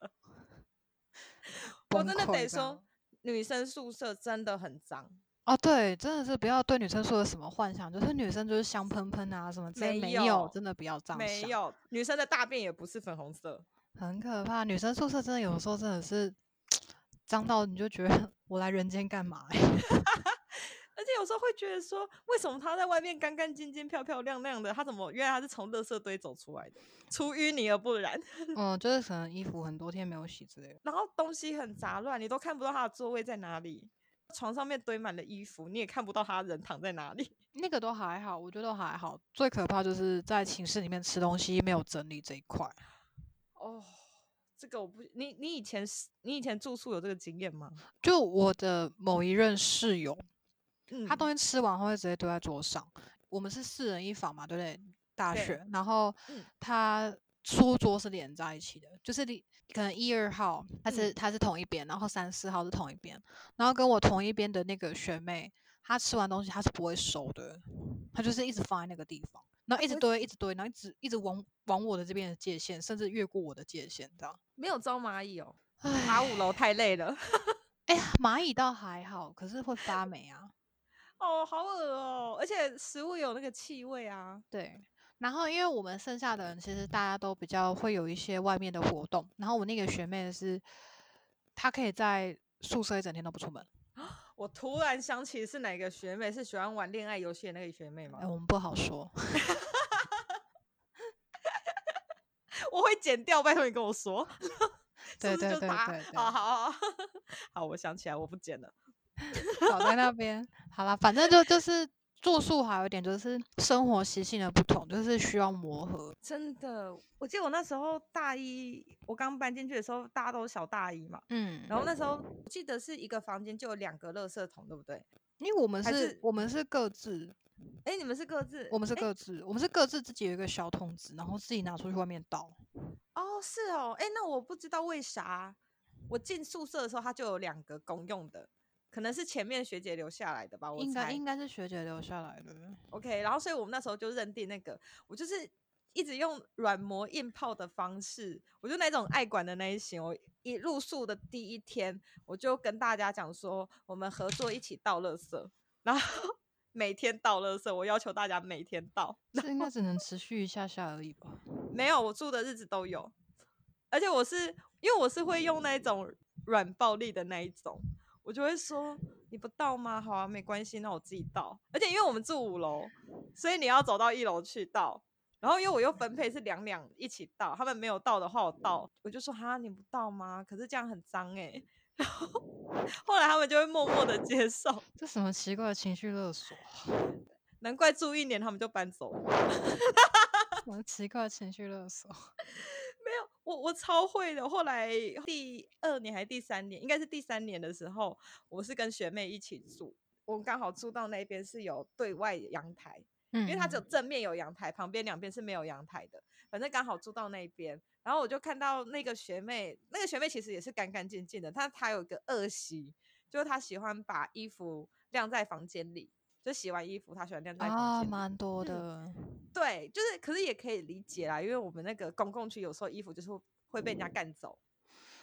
我真的得说，女生宿舍真的很脏。哦，对，真的是不要对女生说有什么幻想，就是女生就是香喷喷啊什么之类，没有，没有，真的不要这样想。没有，女生的大便也不是粉红色，很可怕。女生宿舍真的有时候真的是 脏到你就觉得 我来人间干嘛？而 且有时候会觉得说，为什么他在外面干干净净、漂漂亮亮的，他怎么原来他是从垃圾堆走出来的？出淤泥而不染。嗯，就是可能衣服很多天没有洗之类的，然后东西很杂乱，你都看不到他的座位在哪里。床上面堆满了衣服，你也看不到他人躺在哪里。那个都还好，我觉得都还好。最可怕就是在寝室里面吃东西没有整理这一块。哦，这个我不，你你以前你以前住宿有这个经验吗？就我的某一任室友，嗯、他东西吃完后会直接丢在桌上。我们是四人一房嘛，对不对？大学，然后他。嗯书桌是连在一起的，就是你可能一二号他是他是同一边，然后三四号是同一边，然后跟我同一边的那个学妹，她吃完东西她是不会收的，她就是一直放在那个地方，然后一直堆一直堆，然后一直一直往往我的这边的界限，甚至越过我的界限，这样没有招蚂蚁哦，爬五楼太累了。哎呀，蚂蚁倒还好，可是会发霉啊。哦，好恶哦，而且食物有那个气味啊。对。然后，因为我们剩下的人其实大家都比较会有一些外面的活动。然后我那个学妹是，她可以在宿舍一整天都不出门。我突然想起是哪个学妹，是喜欢玩恋爱游戏的那个学妹吗？哎，我们不好说。我会剪掉，拜托你跟我说。对对对对，对，对，好好好，好，我想起来，我不剪了。好在那边，好了，反正就就是。住宿还有一点就是生活习性的不同，就是需要磨合。真的，我记得我那时候大一，我刚搬进去的时候，大家都小大一嘛，嗯，然后那时候我记得是一个房间就有两个垃圾桶，对不对？因为我们是，是我们是各自，哎、欸，你们是各自，我们是各自，欸、我们是各自自己有一个小桶子，然后自己拿出去外面倒。哦，是哦，哎、欸，那我不知道为啥，我进宿舍的时候它就有两个公用的。可能是前面学姐留下来的吧，我应该应该是学姐留下来的。OK，然后所以我们那时候就认定那个，我就是一直用软磨硬泡的方式，我就那种爱管的那一型。我一入宿的第一天，我就跟大家讲说，我们合作一起倒垃圾，然后 每天倒垃圾，我要求大家每天倒。这应该只能持续一下下而已吧？没有，我住的日子都有，而且我是因为我是会用那种软暴力的那一种。我就会说，你不到吗？好啊，没关系，那我自己倒。而且因为我们住五楼，所以你要走到一楼去倒。然后因为我又分配是两两一起倒，他们没有倒的话我倒。我就说哈，你不到吗？可是这样很脏哎、欸。然后后来他们就会默默的接受。这什么奇怪的情绪勒索？难怪住一年他们就搬走了。我奇怪的情绪勒索。我我超会的。后来第二年还是第三年，应该是第三年的时候，我是跟学妹一起住，我刚好住到那边是有对外阳台，嗯，因为它只有正面有阳台，旁边两边是没有阳台的。反正刚好住到那边，然后我就看到那个学妹，那个学妹其实也是干干净净的，她她有一个恶习，就是她喜欢把衣服晾在房间里。就洗完衣服，他喜欢晾在房间。啊，蛮多的。对，就是，可是也可以理解啦，因为我们那个公共区有时候衣服就是会被人家干走。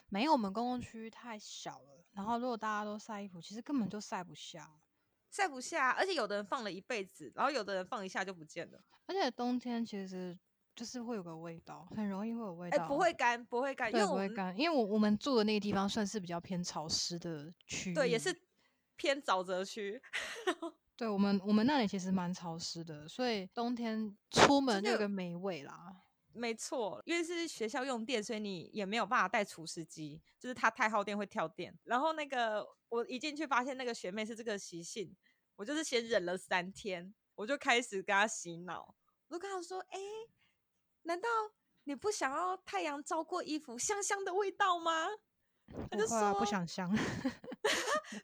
没有，我们公共区太小了，然后如果大家都晒衣服，其实根本就晒不下，晒不下。而且有的人放了一辈子，然后有的人放一下就不见了。而且冬天其实就是会有个味道，很容易会有味道。哎，不会干，不会干，因为不会干，因为我我们住的那个地方算是比较偏潮湿的区域，对，也是偏沼泽区。对我们，我们那里其实蛮潮湿的，所以冬天出门就有个霉味啦。没错，因为是学校用电，所以你也没有办法带除湿机，就是它太耗电会跳电。然后那个我一进去发现那个学妹是这个习性，我就是先忍了三天，我就开始跟她洗脑，我就跟她说：“哎，难道你不想要太阳照过衣服香香的味道吗？”他就说不想香。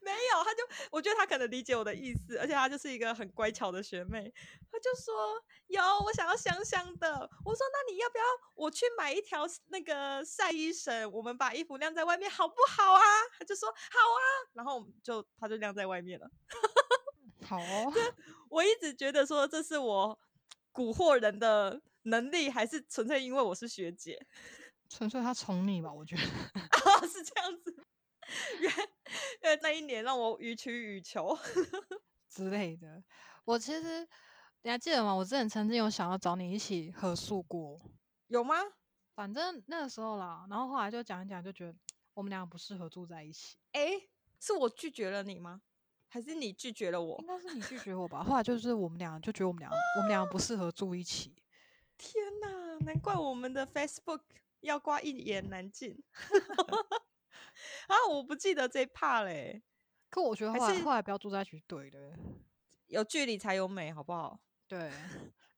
没有，他就我觉得他可能理解我的意思，而且他就是一个很乖巧的学妹。他就说有，我想要香香的。我说那你要不要我去买一条那个晒衣绳，我们把衣服晾在外面好不好啊？他就说好啊，然后就他就晾在外面了。好哦，我一直觉得说这是我蛊惑人的能力，还是纯粹因为我是学姐？纯粹他宠你吧，我觉得啊 是这样子。因为那一年让我予取予求 之类的。我其实你还记得吗？我之前曾经有想要找你一起合宿过，有吗？反正那个时候啦，然后后来就讲一讲，就觉得我们两个不适合住在一起。哎、欸，是我拒绝了你吗？还是你拒绝了我？应该是你拒绝我吧。后来就是我们俩就觉得我们俩我们俩不适合住一起。天哪，难怪我们的 Facebook 要挂一言难尽。啊，我不记得这一 part 嘞。可我觉得后来后来不要住在一起对的，有距离才有美，好不好？对，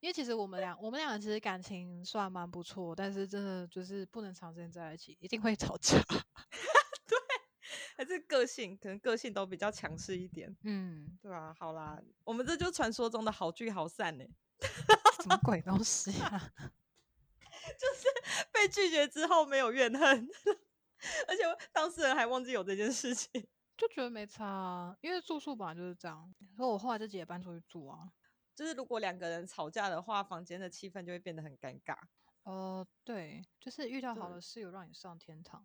因为其实我们俩我们俩其实感情算蛮不错，但是真的就是不能长时间在一起，一定会吵架。对，还是个性可能个性都比较强势一点。嗯，对啊，好啦，我们这就传说中的好聚好散呢。什么鬼东西啊？就是被拒绝之后没有怨恨。而且当事人还忘记有这件事情，就觉得没差啊，因为住宿本来就是这样。所以我后来自己也搬出去住啊。就是如果两个人吵架的话，房间的气氛就会变得很尴尬。哦、呃，对，就是遇到好的室友让你上天堂。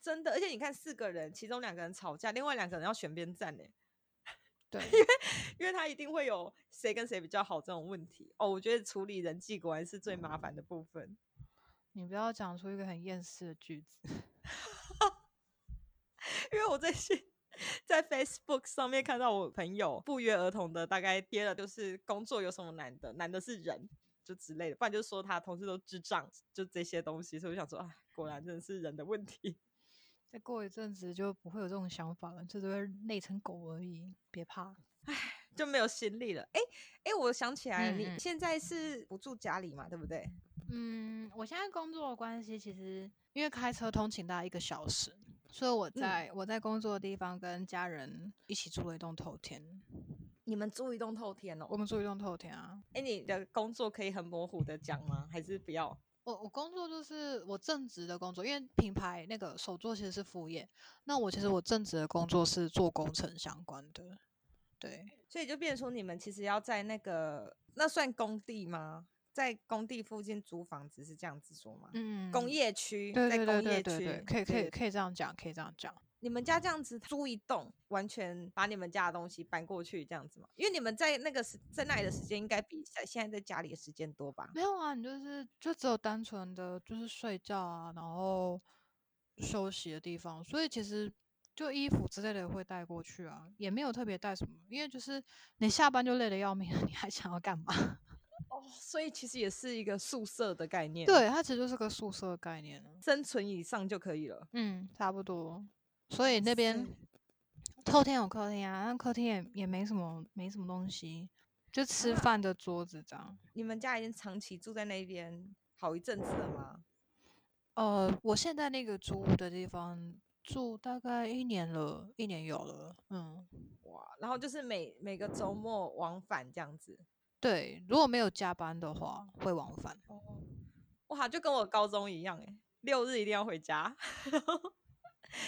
真的，而且你看四个人，其中两个人吵架，另外两个人要选边站呢。对，因为因为他一定会有谁跟谁比较好这种问题。哦，我觉得处理人际果然是最麻烦的部分。你不要讲出一个很厌世的句子，因为我最近在 Facebook 上面看到我朋友不约而同的大概贴了，就是工作有什么难的，难的是人就之类的，不然就是说他同事都智障，就这些东西。所以我想说，啊，果然真的是人的问题。再过一阵子就不会有这种想法了，就只会累成狗而已。别怕，唉，就没有心力了。哎、欸、哎、欸，我想起来了，嗯嗯，你现在是不住家里嘛？对不对？嗯，我现在工作的关系，其实因为开车通勤大概一个小时，所以我在、嗯、我在工作的地方跟家人一起住了一栋透天。你们住一栋透天哦？我们住一栋透天啊。哎、欸，你的工作可以很模糊的讲吗？还是不要？我我工作就是我正职的工作，因为品牌那个手作其实是副业。那我其实我正职的工作是做工程相关的，对。所以就变成说，你们其实要在那个那算工地吗？在工地附近租房子是这样子说吗？嗯，工业区，对对对对对，对，可以可以可以这样讲，可以这样讲。你们家这样子租一栋，完全把你们家的东西搬过去这样子吗？因为你们在那个时在那里的时间应该比在现在在家里的时间多吧？没有啊，你就是就只有单纯的就是睡觉啊，然后休息的地方，所以其实就衣服之类的会带过去啊，也没有特别带什么，因为就是你下班就累得要命了，你还想要干嘛？哦，所以其实也是一个宿舍的概念。对，它其实就是个宿舍的概念，生存以上就可以了。嗯，差不多。所以那边后天有客厅啊，那客厅也也没什么没什么东西。就吃饭的桌子这样。啊、你们家已经长期住在那边好一阵子了吗？呃，我现在那个租屋的地方住大概一年了，一年有了。嗯，哇，然后就是每每个周末往返这样子。对，如果没有加班的话，会往返。哦，哇，就跟我高中一样哎，六日一定要回家。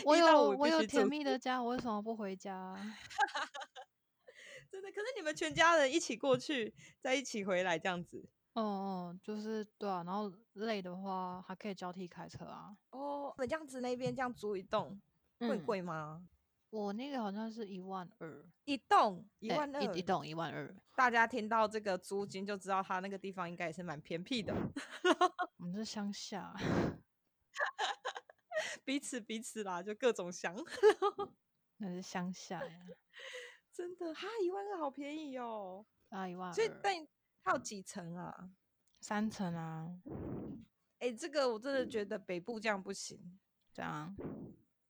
我有我有甜蜜的家，我为什么不回家？真的，可是你们全家人一起过去，再一起回来这样子。哦哦，就是对啊，然后累的话还可以交替开车啊。哦，那这样子那边这样租一栋会贵吗？我那个好像是一万二一栋，一万二一一栋一万二。大家听到这个租金就知道他那个地方应该也是蛮偏僻的。我们是乡下。彼此彼此啦，就各种乡，那是乡下呀，真的哈，一万二好便宜哦，啊一万二，所以但它有几层啊？三层啊，哎、欸，这个我真的觉得北部这样不行，这样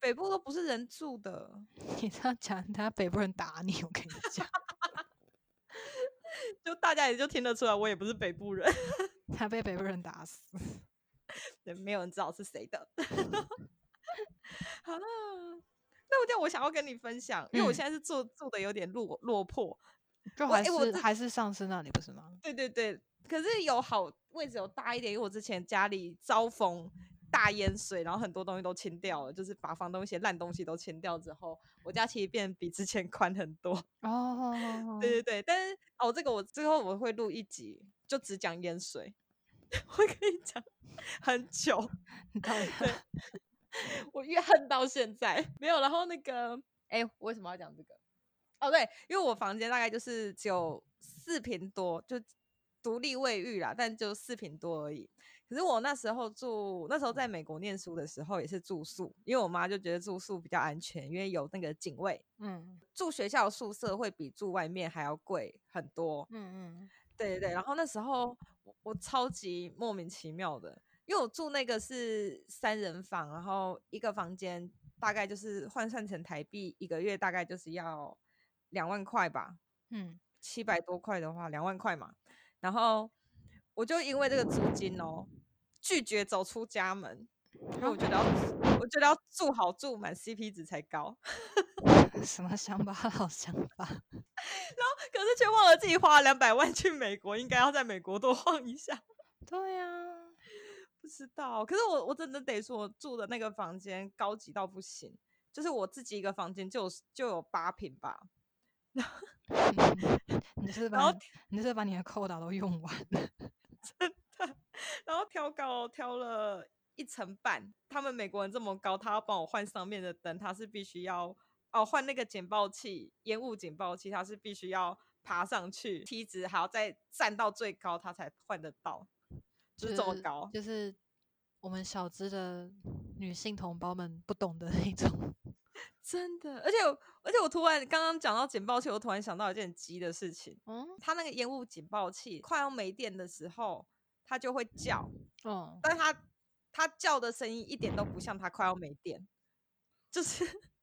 北部都不是人住的，你这样讲，他北部人打你，我跟你讲，就大家也就听得出来，我也不是北部人，他被北部人打死。对，没有人知道是谁的。好了，那我这样我想要跟你分享，因为我现在是住、嗯、住的有点落落魄，就还是、还是上次那里不是吗？对对对，可是有好位置有大一点，因为我之前家里遭逢大淹水，然后很多东西都清掉了，就是把房东一些烂东西都清掉之后，我家其实变比之前 宽很多。哦，对对对，但是哦，这个我最后我会录一集，就只讲淹水，我跟你讲。很久，对，我怨恨到现在没有。然后那个，哎、为什么要讲这个？哦，对，因为我房间大概就是只有四平多，就独立卫浴啦，但就四平多而已。可是我那时候住，那时候在美国念书的时候也是住宿，因为我妈就觉得住宿比较安全，因为有那个警卫。嗯，住学校宿舍会比住外面还要贵很多。嗯嗯，对对对。然后那时候我，我超级莫名其妙的。因为我住那个是三人房，然后一个房间大概就是换算成台币一个月大概就是要两万块吧，嗯，七百多块的话两万块嘛，然后我就因为这个租金哦，拒绝走出家门，因为我觉得要我觉得要住好住满 CP 值才高，什么想法 好想法，然后可是却忘了自己花了两百万去美国，应该要在美国多晃一下，对呀、啊。不知道，可是我我真的得说，我住的那个房间高级到不行，就是我自己一个房间就有就有八平吧。你是把然后你是把你的扣打都用完了，真的。然后挑高挑了一层半，他们美国人这么高，他要帮我换上面的灯，他是必须要哦换那个警报器，烟雾警报器，他是必须要爬上去梯子，还要再站到最高，他才换得到。就是这么高，就是我们小资的女性同胞们不懂的那种，真的。而且，而且我突然刚刚讲到警报器，我突然想到一件急的事情。嗯，它那个烟雾警报器快要没电的时候，它就会叫。哦，但它它叫的声音一点都不像它快要没电，就是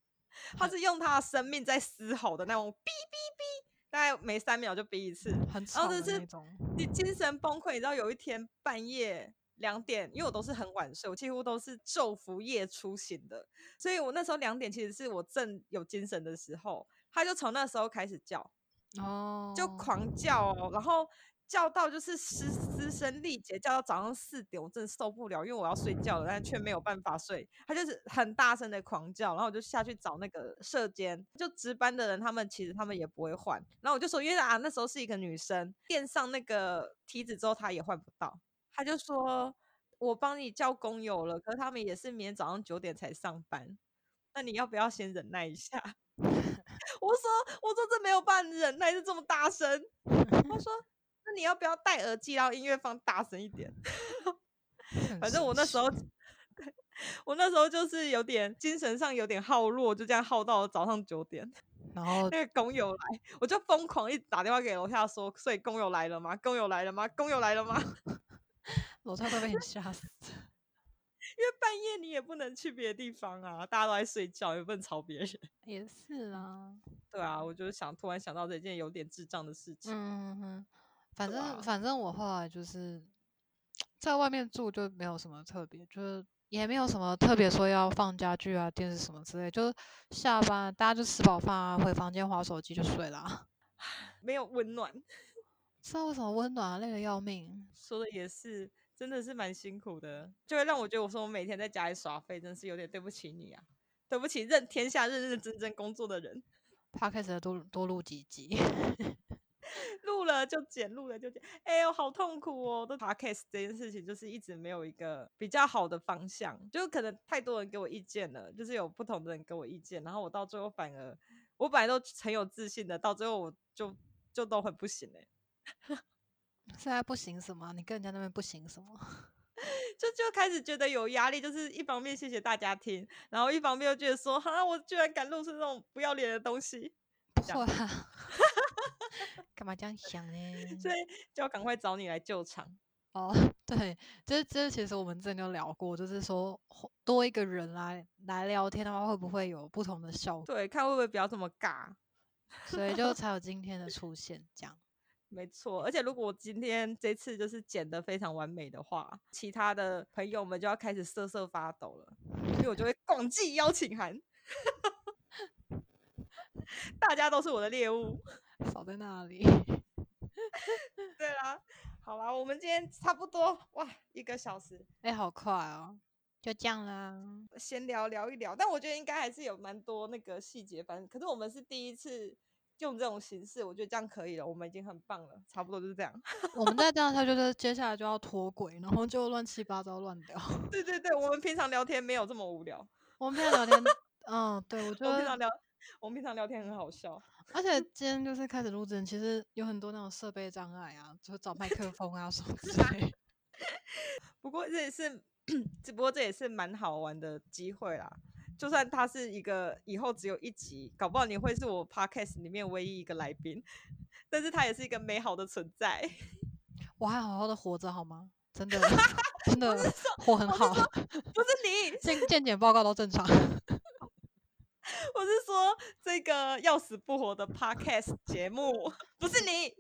它是用它的生命在嘶吼的那种哔哔哔。大概每三秒就哔一次，很吵的那种。你精神崩溃，你知道有一天半夜两点，因为我都是很晚睡，我几乎都是昼伏夜出醒的，所以我那时候两点其实是我正有精神的时候，他就从那时候开始叫，哦，就狂叫哦，然后。叫到就是嘶嘶声力竭，叫到早上四点，我真的受不了，因为我要睡觉了，但却没有办法睡。他就是很大声的狂叫，然后我就下去找那个舍监，就值班的人，他们其实他们也不会换。然后我就说，因为啊那时候是一个女生，垫上那个梯子之后，她也换不到。他就说，我帮你叫工友了，可是他们也是明天早上九点才上班，那你要不要先忍耐一下？我说，我说这没有办法忍耐，是这么大声。他说。那你要不要戴耳机，然后音乐放大声一点？反正我那时候，我那时候就是有点精神上有点耗弱，就这样耗到了早上九点。然后那个工友来，我就疯狂一直打电话给楼下说：“所以工友来了吗？工友来了吗？工友来了吗？” 楼下都被你吓死。因为半夜你也不能去别的地方啊，大家都在睡觉，也不能吵别人。也是啊，对啊，我就是想突然想到这件有点智障的事情。嗯哼，反正、啊、反正我后来就是在外面住，就没有什么特别，就是也没有什么特别说要放家具啊、电视什么之类，就是下班大家就吃饱饭啊，回房间划手机就睡啦，没有温暖。知道为什么温暖啊？累得要命。说的也是。真的是蛮辛苦的，就会让我觉得我说我每天在家里耍废，真是有点对不起你啊，对不起认天下认认真真工作的人。Podcast 多多录几集，录了就剪，录了就剪，哎呦好痛苦哦！都 Podcast 这件事情就是一直没有一个比较好的方向，就可能太多人给我意见了，就是有不同的人给我意见，然后我到最后反而我本来都很有自信的，到最后我就就都很不行哎、欸。现在不行什么？你跟人家那边不行什么？就就开始觉得有压力，就是一方面谢谢大家听，然后一方面又觉得说，哈，我居然敢露出这种不要脸的东西，干嘛这样想呢？所以就要赶快找你来救场。哦，对，这这其实我们之前就聊过，就是说多一个人来来聊天的话，会不会有不同的效果？对，看会不会不要这么尬，所以就才有今天的出现，这样。没错，而且如果我今天这次就是剪的非常完美的话，其他的朋友们就要开始瑟瑟发抖了，因为我就会广寄邀请函，大家都是我的猎物，少在那里。对啦，好啦，我们今天差不多哇，一个小时，哎、欸，好快哦，就这样啦，闲聊聊一聊，但我觉得应该还是有蛮多那个细节，反正可是我们是第一次。用这种形式，我觉得这样可以了。我们已经很棒了，差不多就是这样。我们再这样下去，就是接下来就要脱轨，然后就乱七八糟乱聊。对对对，我们平常聊天没有这么无聊。我们平常聊天，嗯，对，我觉得我平常聊，我们平常聊天很好笑。而且今天就是开始录制，其实有很多那种设备障碍啊，就找麦克风啊什么之类。不过这也是，只不过这也是蛮好玩的机会啦。就算他是一个以后只有一集，搞不好你会是我 podcast 里面唯一一个来宾，但是他也是一个美好的存在。我还好好的活着好吗？真的，真的活很好。不是你，健健检报告都正常。我是说这个要死不活的 podcast 节目，不是你，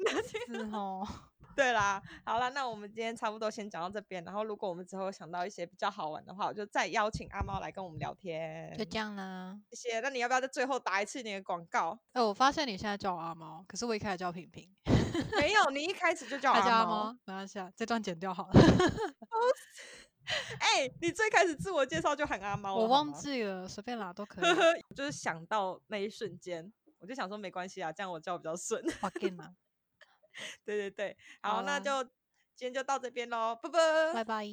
是哦。对啦，好啦，那我们今天差不多先讲到这边。然后，如果我们之后想到一些比较好玩的话，我就再邀请阿猫来跟我们聊天。就这样啦，谢谢。那你要不要在最后打一次你的广告？哎、欸，我发现你现在叫我阿猫，可是我一开始叫平平。没有，你一开始就叫阿猫。阿猫没关系，这段剪掉好了。哎、欸，你最开始自我介绍就喊阿猫，我忘记了，随便啦都可以。就是想到那一瞬间，我就想说没关系啊，这样我叫比较顺。对对对，好，好，那就今天就到这边喽，拜拜，拜拜。